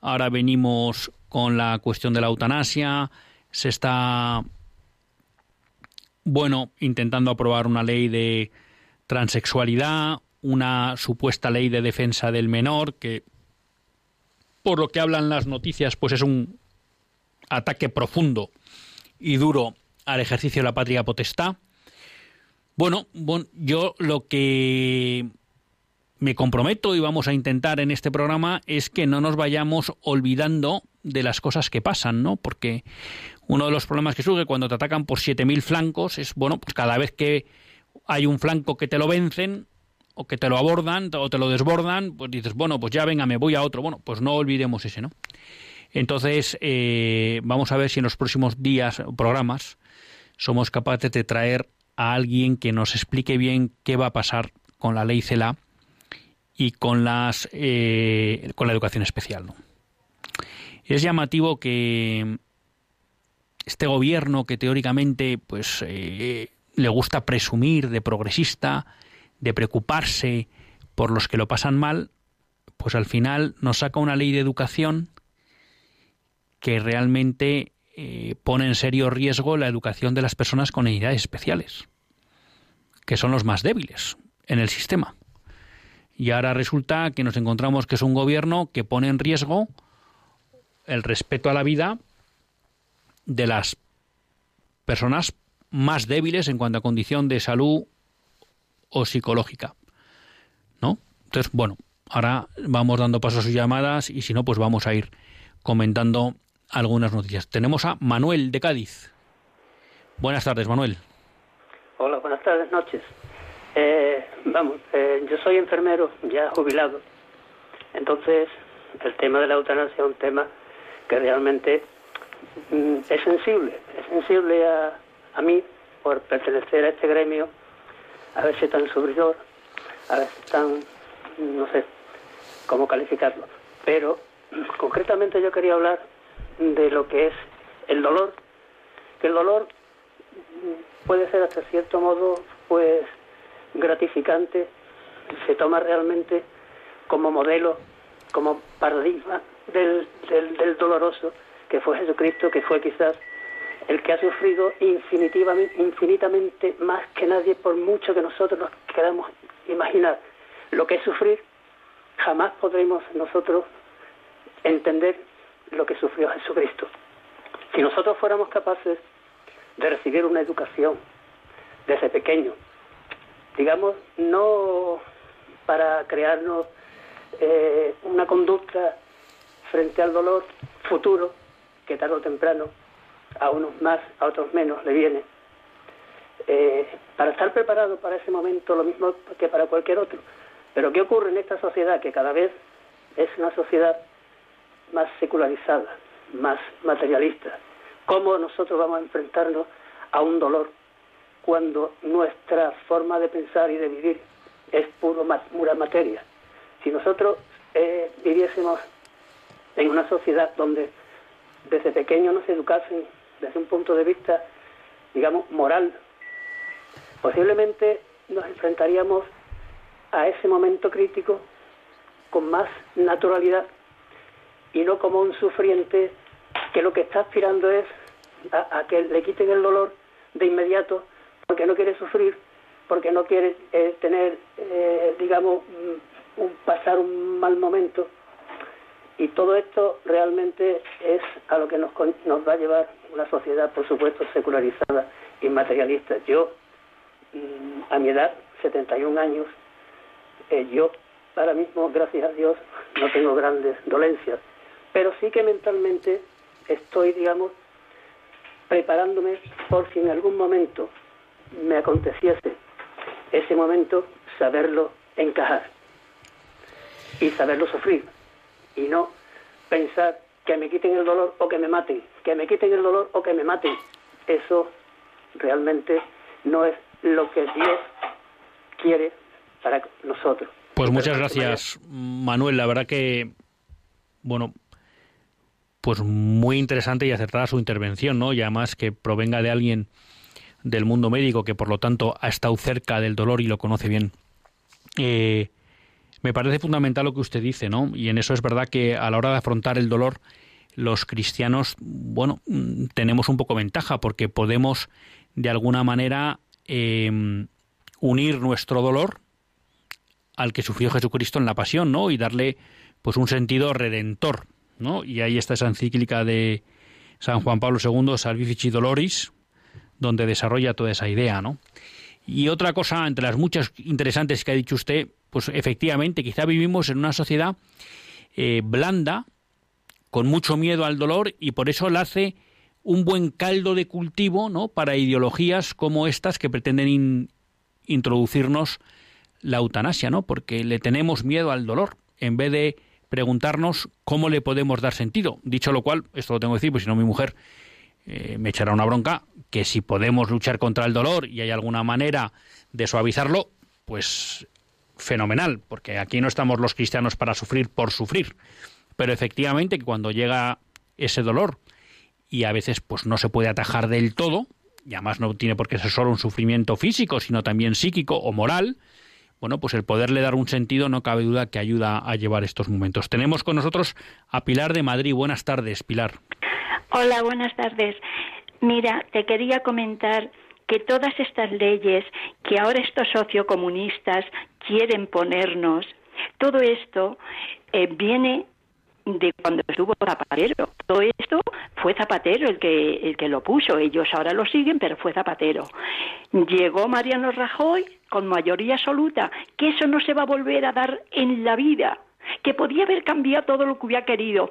ahora venimos con la cuestión de la eutanasia, se está, bueno, intentando aprobar una ley de transexualidad, una supuesta ley de defensa del menor, que por lo que hablan las noticias, pues es un ataque profundo y duro al ejercicio de la patria potestad. Bueno, bueno, yo lo que me comprometo y vamos a intentar en este programa es que no nos vayamos olvidando de las cosas que pasan, ¿no? Porque uno de los problemas que surge cuando te atacan por 7.000 flancos es, bueno, pues cada vez que hay un flanco que te lo vencen o que te lo abordan o te lo desbordan, pues dices, bueno, pues ya venga, me voy a otro. Bueno, pues no olvidemos ese, ¿no? Entonces, eh, vamos a ver si en los próximos días, programas, somos capaces de traer a alguien que nos explique bien qué va a pasar con la ley CELA y con las eh, con la educación especial. ¿no? Es llamativo que este gobierno que teóricamente pues eh, le gusta presumir de progresista, de preocuparse por los que lo pasan mal, pues al final nos saca una ley de educación que realmente eh, pone en serio riesgo la educación de las personas con necesidades especiales, que son los más débiles en el sistema. Y ahora resulta que nos encontramos que es un gobierno que pone en riesgo el respeto a la vida de las personas más débiles en cuanto a condición de salud o psicológica. ¿No? Entonces, bueno, ahora vamos dando paso a sus llamadas y si no, pues vamos a ir comentando algunas noticias. Tenemos a Manuel de Cádiz. Buenas tardes, Manuel. Hola, buenas tardes, noches. Eh, vamos, eh, yo soy enfermero, ya jubilado. Entonces, el tema de la eutanasia es un tema que realmente mm, es sensible. Es sensible a, a mí por pertenecer a este gremio, a veces tan sufridor, a veces tan, no sé cómo calificarlo. Pero concretamente yo quería hablar de lo que es el dolor, que el dolor puede ser hasta cierto modo pues gratificante, se toma realmente como modelo, como paradigma del, del, del doloroso que fue Jesucristo, que fue quizás el que ha sufrido infinitivamente, infinitamente más que nadie, por mucho que nosotros nos queramos imaginar. Lo que es sufrir, jamás podremos nosotros entender lo que sufrió Jesucristo. Si nosotros fuéramos capaces de recibir una educación desde pequeño, digamos, no para crearnos eh, una conducta frente al dolor futuro, que tarde o temprano a unos más, a otros menos le viene, eh, para estar preparado para ese momento lo mismo que para cualquier otro. Pero ¿qué ocurre en esta sociedad que cada vez es una sociedad más secularizada, más materialista? ¿Cómo nosotros vamos a enfrentarnos a un dolor cuando nuestra forma de pensar y de vivir es puro, pura materia? Si nosotros eh, viviésemos en una sociedad donde desde pequeños nos educasen desde un punto de vista, digamos, moral, posiblemente nos enfrentaríamos a ese momento crítico con más naturalidad y no como un sufriente que lo que está aspirando es a, que le quiten el dolor de inmediato porque no quiere sufrir, porque no quiere eh, tener, eh, digamos, un, pasar un mal momento. Y todo esto realmente es a lo que nos, nos va a llevar una sociedad, por supuesto, secularizada y materialista. Yo, mm, a mi edad, 71 años, eh, yo ahora mismo, gracias a Dios, no tengo grandes dolencias, pero sí que mentalmente estoy, digamos, preparándome por si en algún momento me aconteciese ese momento, saberlo encajar y saberlo sufrir y no pensar que me quiten el dolor o que me maten, que me quiten el dolor o que me maten. Eso realmente no es lo que Dios quiere para nosotros. Pues muchas gracias, Manuel. La verdad que, bueno, pues muy interesante y acertada su intervención, ¿no? Y además que provenga de alguien del mundo médico que por lo tanto ha estado cerca del dolor y lo conoce bien. Eh, me parece fundamental lo que usted dice, ¿no? Y en eso es verdad que a la hora de afrontar el dolor, los cristianos, bueno, tenemos un poco ventaja porque podemos de alguna manera em, unir nuestro dolor al que sufrió Jesucristo en la pasión, ¿no? Y darle pues un sentido redentor, ¿no? Y ahí está esa encíclica de San Juan Pablo II, Salvifici Doloris, donde desarrolla toda esa idea, ¿no? Y otra cosa, entre las muchas interesantes que ha dicho usted, pues efectivamente, quizá vivimos en una sociedad eh, blanda, con mucho miedo al dolor, y por eso la hace un buen caldo de cultivo ¿no? para ideologías como estas que pretenden introducirnos la eutanasia, ¿no? porque le tenemos miedo al dolor, en vez de preguntarnos cómo le podemos dar sentido. Dicho lo cual, esto lo tengo que decir, pues si no mi mujer eh, me echará una bronca, que si podemos luchar contra el dolor y hay alguna manera de suavizarlo, pues fenomenal, porque aquí no estamos los cristianos para sufrir por sufrir, pero efectivamente cuando llega ese dolor y a veces pues no se puede atajar del todo, y además no tiene por qué ser solo un sufrimiento físico, sino también psíquico o moral, bueno, pues el poderle dar un sentido no cabe duda que ayuda a llevar estos momentos. Tenemos con nosotros a Pilar de Madrid. Buenas tardes, Pilar. Hola, buenas tardes. Mira, te quería comentar que todas estas leyes que ahora estos sociocomunistas quieren ponernos, todo esto eh, viene de cuando estuvo Zapatero. Todo esto fue Zapatero el que, el que lo puso. Ellos ahora lo siguen, pero fue Zapatero. Llegó Mariano Rajoy con mayoría absoluta, que eso no se va a volver a dar en la vida, que podía haber cambiado todo lo que hubiera querido.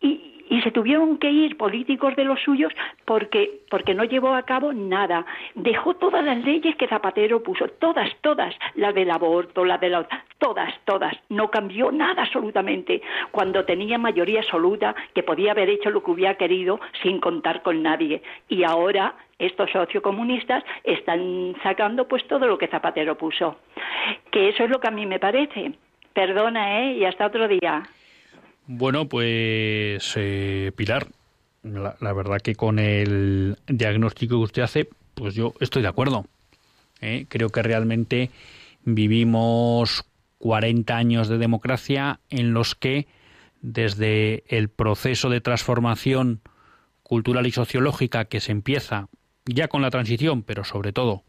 Y, y se tuvieron que ir políticos de los suyos porque, porque no llevó a cabo nada. Dejó todas las leyes que Zapatero puso, todas, todas, la del aborto, la de la... todas, todas. No cambió nada absolutamente cuando tenía mayoría absoluta que podía haber hecho lo que hubiera querido sin contar con nadie. Y ahora estos sociocomunistas están sacando pues todo lo que Zapatero puso. Que eso es lo que a mí me parece. Perdona, ¿eh? Y hasta otro día. Bueno, pues eh, Pilar, la, la, verdad que con el diagnóstico que usted hace, pues yo estoy de acuerdo. ¿eh? Creo que realmente vivimos 40 años de democracia en los que desde el proceso de transformación cultural y sociológica que se empieza ya con la transición, pero sobre todo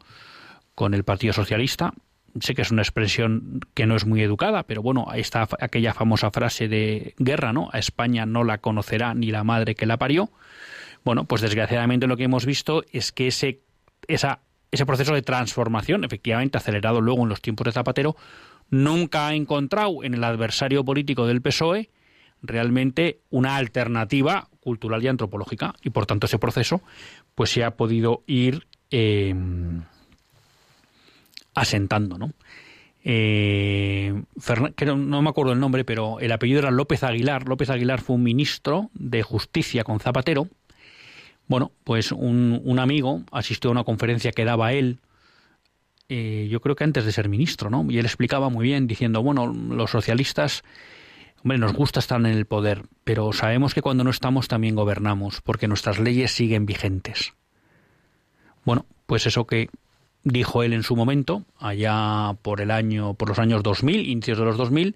con el Partido Socialista, sé que es una expresión que no es muy educada, pero bueno, está aquella famosa frase de guerra, ¿no? A España no la conocerá ni la madre que la parió. Bueno, pues desgraciadamente lo que hemos visto es que ese, esa, ese proceso de transformación, efectivamente acelerado luego en los tiempos de Zapatero, nunca ha encontrado en el adversario político del PSOE realmente una alternativa cultural y antropológica y por tanto ese proceso pues se ha podido ir eh, asentando, ¿no? Eh, no me acuerdo el nombre, pero el apellido era López Aguilar. López Aguilar fue un ministro de Justicia con Zapatero. Bueno, pues un, un amigo asistió a una conferencia que daba él, eh, yo creo que antes de ser ministro, ¿no? Y él explicaba muy bien, diciendo, bueno, los socialistas, hombre, nos gusta estar en el poder, pero sabemos que cuando no estamos también gobernamos, porque nuestras leyes siguen vigentes. Bueno, pues eso que dijo él en su momento, allá por el año, por los años 2000, inicios de los 2000,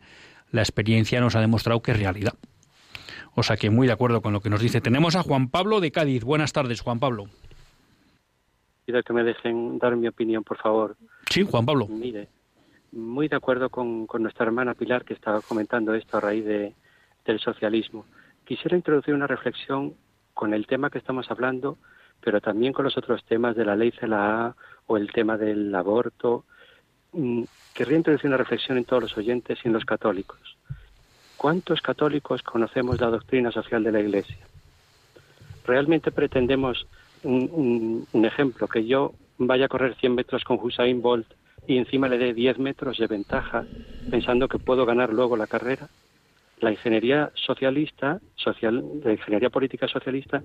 la experiencia nos ha demostrado que es realidad. O sea que muy de acuerdo con lo que nos dice. Tenemos a Juan Pablo de Cádiz. Buenas tardes, Juan Pablo. Pido que me dejen dar mi opinión, por favor. Sí, Juan Pablo. Mire, muy de acuerdo con, con nuestra hermana Pilar, que estaba comentando esto a raíz de, del socialismo. Quisiera introducir una reflexión con el tema que estamos hablando, pero también con los otros temas de la ley CLA o el tema del aborto. Mm, querría introducir una reflexión en todos los oyentes y en los católicos. ¿Cuántos católicos conocemos la doctrina social de la Iglesia? ¿Realmente pretendemos un, ejemplo, que yo vaya a correr 100 metros con Hussein Bolt y encima le dé 10 metros de ventaja pensando que puedo ganar luego la carrera? La ingeniería socialista, social, la ingeniería política socialista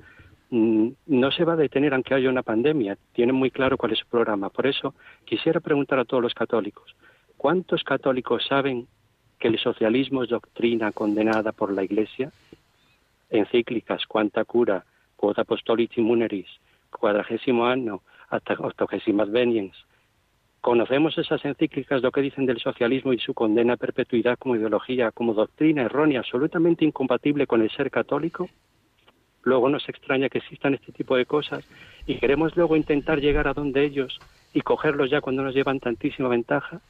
no se va a detener aunque haya una pandemia. Tiene muy claro cuál es su programa. Por eso quisiera preguntar a todos los católicos, ¿cuántos católicos saben que el socialismo es doctrina condenada por la Iglesia? Encíclicas, cuanta cura, quod apostolici muneris, cuadragésimo año, hasta octogésimas veniens. Conocemos esas encíclicas, lo que dicen del socialismo y su condena a perpetuidad como ideología, como doctrina errónea, absolutamente incompatible con el ser católico luego nos extraña que existan este tipo de cosas y queremos luego intentar llegar a donde ellos y cogerlos ya cuando nos llevan tantísima ventaja.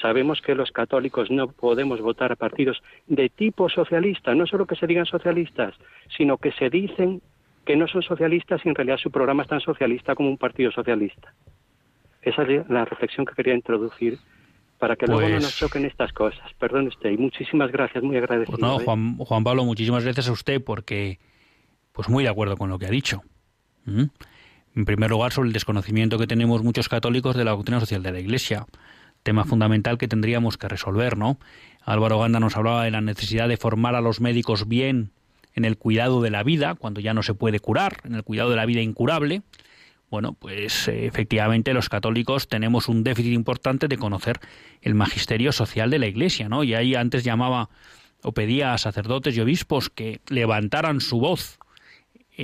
Sabemos que los católicos no podemos votar a partidos de tipo socialista, no solo que se digan socialistas, sino que se dicen que no son socialistas y en realidad su programa es tan socialista como un partido socialista. Esa es la reflexión que quería introducir para que luego no nos pues choquen estas cosas. Perdón usted y muchísimas gracias, muy agradecido. Pues no, ¿eh? Juan, Juan Pablo, muchísimas gracias a usted porque pues muy de acuerdo con lo que ha dicho. ¿Mm? En primer lugar, sobre el desconocimiento que tenemos muchos católicos de la doctrina social de la Iglesia, tema fundamental que tendríamos que resolver, ¿no? Álvaro Ganda nos hablaba de la necesidad de formar a los médicos bien en el cuidado de la vida, cuando ya no se puede curar, en el cuidado de la vida incurable. Bueno, pues eh, efectivamente los católicos tenemos un déficit importante de conocer el magisterio social de la Iglesia, ¿no? Y ahí antes llamaba o pedía a sacerdotes y obispos que levantaran su voz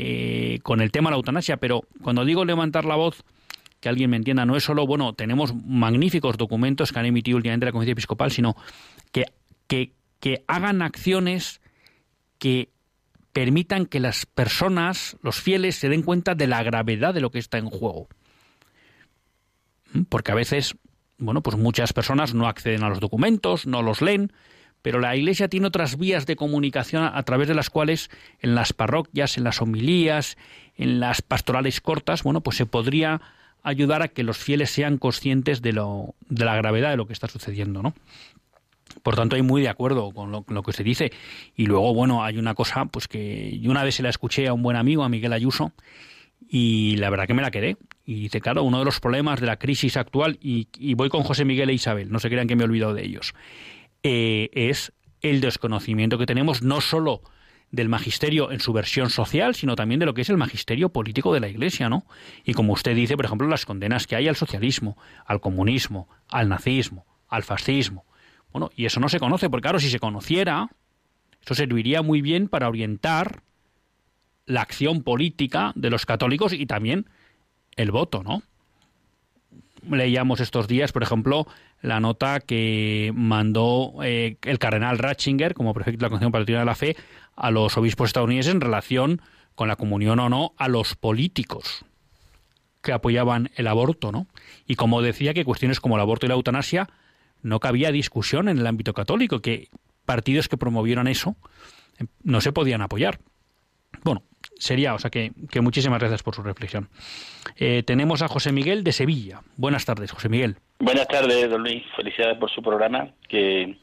eh, con el tema de la eutanasia, pero cuando digo levantar la voz, que alguien me entienda, no es solo, bueno, tenemos magníficos documentos que han emitido últimamente la Conferencia Episcopal, sino que, que, que hagan acciones que permitan que las personas, los fieles, se den cuenta de la gravedad de lo que está en juego. ¿Mm? Porque a veces, bueno, pues muchas personas no acceden a los documentos, no los leen, pero la Iglesia tiene otras vías de comunicación a, través de las cuales en las parroquias, en las homilías, en las pastorales cortas, bueno, pues se podría ayudar a que los fieles sean conscientes de, lo, de la gravedad de lo que está sucediendo, ¿no? Por tanto, hay muy de acuerdo con lo, con lo que usted dice. Y luego, bueno, hay una cosa, pues que yo una vez se la escuché a un buen amigo, a Miguel Ayuso, y la verdad que me la quedé. Y dice, claro, uno de los problemas de la crisis actual, y, y voy con José Miguel e Isabel, no se crean que me he olvidado de ellos, eh, es el desconocimiento que tenemos no solo del magisterio en su versión social, sino también de lo que es el magisterio político de la Iglesia, ¿no? Y como usted dice, por ejemplo, las condenas que hay al socialismo, al comunismo, al nazismo, al fascismo. Bueno, y eso no se conoce, porque claro, si se conociera, eso serviría muy bien para orientar la acción política de los católicos y también el voto, ¿no? Leíamos estos días, por ejemplo, la nota que mandó eh, el cardenal Ratzinger como prefecto de la Concepción Patriótica de la Fe a los obispos estadounidenses en relación con la comunión o no a los políticos que apoyaban el aborto, ¿no? Y como decía que cuestiones como el aborto y la eutanasia no cabía discusión en el ámbito católico, que partidos que promovieran eso eh, no se podían apoyar. Bueno, sería, o sea que, que muchísimas gracias por su reflexión. Eh, tenemos a José Miguel de Sevilla. Buenas tardes, José Miguel. Buenas tardes, don Luis. Felicidades por su programa, que,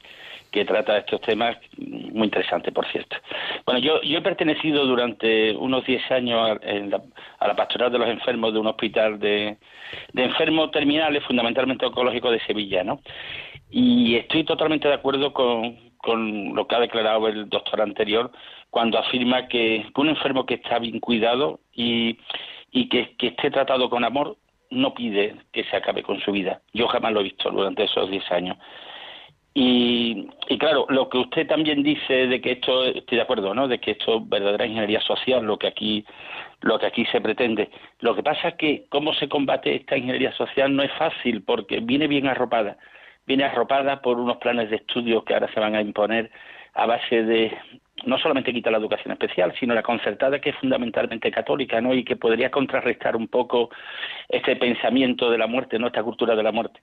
que trata estos temas muy interesantes, por cierto. Bueno, yo, yo he pertenecido durante unos 10 años a, la, a la pastoral de los enfermos de un hospital de, de enfermos terminales, fundamentalmente oncológicos de Sevilla, ¿no? Y estoy totalmente de acuerdo con, con lo que ha declarado el doctor anterior cuando afirma que un enfermo que está bien cuidado y, y que, esté tratado con amor no pide que se acabe con su vida. Yo jamás lo he visto durante esos 10 años. Y, y, claro, lo que usted también dice de que esto, estoy de acuerdo, ¿no? De que esto es verdadera ingeniería social, lo que aquí, lo que aquí se pretende. Lo que pasa es que cómo se combate esta ingeniería social no es fácil porque viene bien arropada. Viene arropada por unos planes de estudio que ahora se van a imponer a base de no solamente quitar la educación especial, sino la concertada que es fundamentalmente católica, ¿no? Y que podría contrarrestar un poco este pensamiento de la muerte, ¿no? Esta cultura de la muerte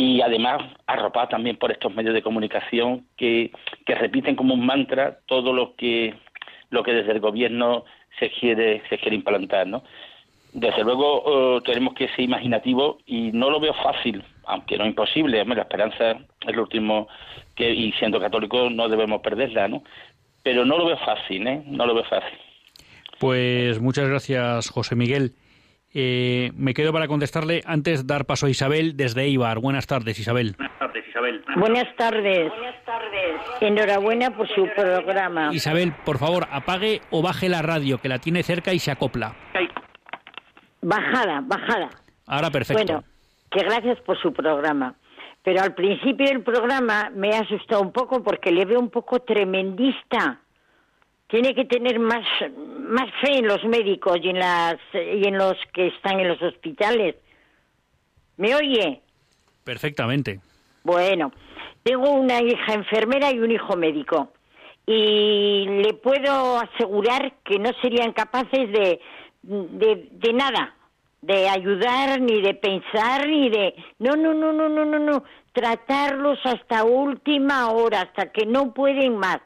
y además arropada también por estos medios de comunicación que, que repiten como un mantra todo lo que lo que desde el gobierno se quiere se quiere implantar no desde luego uh, tenemos que ser imaginativos y no lo veo fácil aunque no imposible la esperanza es lo último que y siendo católicos no debemos perderla no pero no lo veo fácil eh no lo veo fácil pues muchas gracias José Miguel eh, me quedo para contestarle antes dar paso a Isabel desde Eibar. Buenas tardes, Isabel. Buenas tardes, Isabel. Buenas tardes. Buenas tardes. Enhorabuena por su programa. Isabel, por favor, apague o baje la radio, que la tiene cerca y se acopla. Bajada, bajada. Ahora perfecto. Bueno, que gracias por su programa. Pero al principio del programa me ha asustado un poco porque le veo un poco tremendista tiene que tener más, más fe en los médicos y en, las, y en los que están en los hospitales. ¿Me oye? Perfectamente. Bueno, tengo una hija enfermera y un hijo médico. Y le puedo asegurar que no serían capaces de, de, de nada, de ayudar, ni de pensar, ni de... No, no, no, no, no, no, no. Tratarlos hasta última hora, hasta que no pueden más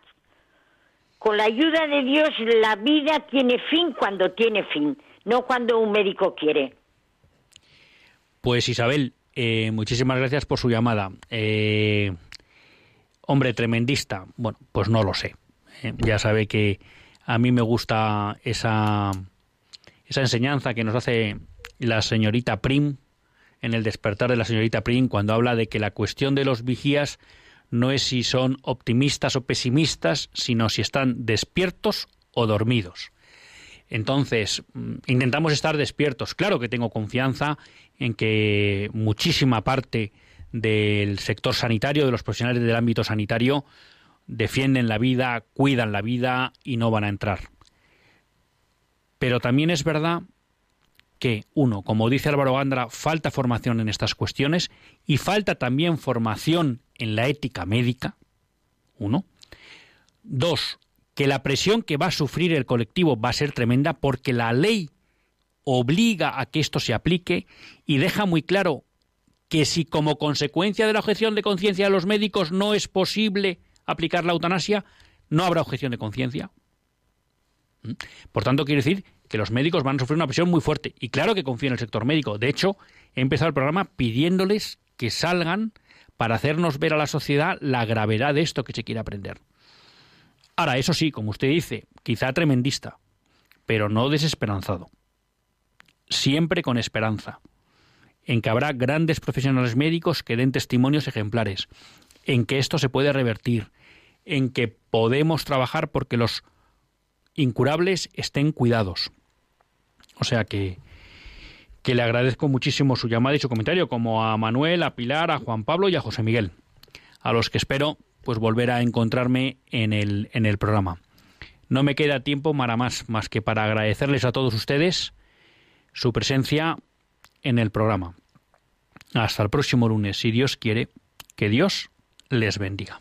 con la ayuda de Dios la vida tiene fin cuando tiene fin, no cuando un médico quiere. Pues Isabel, eh, muchísimas gracias por su llamada. Eh, hombre, tremendista. Bueno, pues no lo sé. Eh, ya sabe que a mí me gusta esa, esa enseñanza que nos hace la señorita Prim en el despertar de la señorita Prim cuando habla de que la cuestión de los vigías no es si son optimistas o pesimistas, sino si están despiertos o dormidos. Entonces, mm, intentamos estar despiertos. Claro que tengo confianza en que muchísima parte del sector sanitario, de los profesionales del ámbito sanitario, defienden la vida, cuidan la vida y no van a entrar. Pero también es verdad que, uno, como dice Álvaro Gandra, falta formación en estas cuestiones y falta también formación en la ética médica. Uno. Dos, que la presión que va a sufrir el colectivo va a ser tremenda porque la ley obliga a que esto se aplique y deja muy claro que si como consecuencia de la objeción de conciencia de los médicos no es posible aplicar la eutanasia, no habrá objeción de conciencia. ¿Mm? Por tanto, quiere decir que los médicos van a sufrir una presión muy fuerte. Y claro que confío en el sector médico. De hecho, he empezado el programa pidiéndoles que salgan para hacernos ver a la sociedad la gravedad de esto que se quiere aprender. Ahora, eso sí, como usted dice, quizá tremendista, pero no desesperanzado. Siempre con esperanza, en que habrá grandes profesionales médicos que den testimonios ejemplares, en que esto se puede revertir, en que podemos trabajar porque los incurables estén cuidados. O sea que, que le agradezco muchísimo su llamada y su comentario, como a Manuel, a Pilar, a Juan Pablo y a José Miguel, a los que espero pues volver a encontrarme en el, en el programa. No me queda tiempo para más, más que para agradecerles a todos ustedes su presencia en el programa. Hasta el próximo lunes, si Dios quiere, que Dios les bendiga.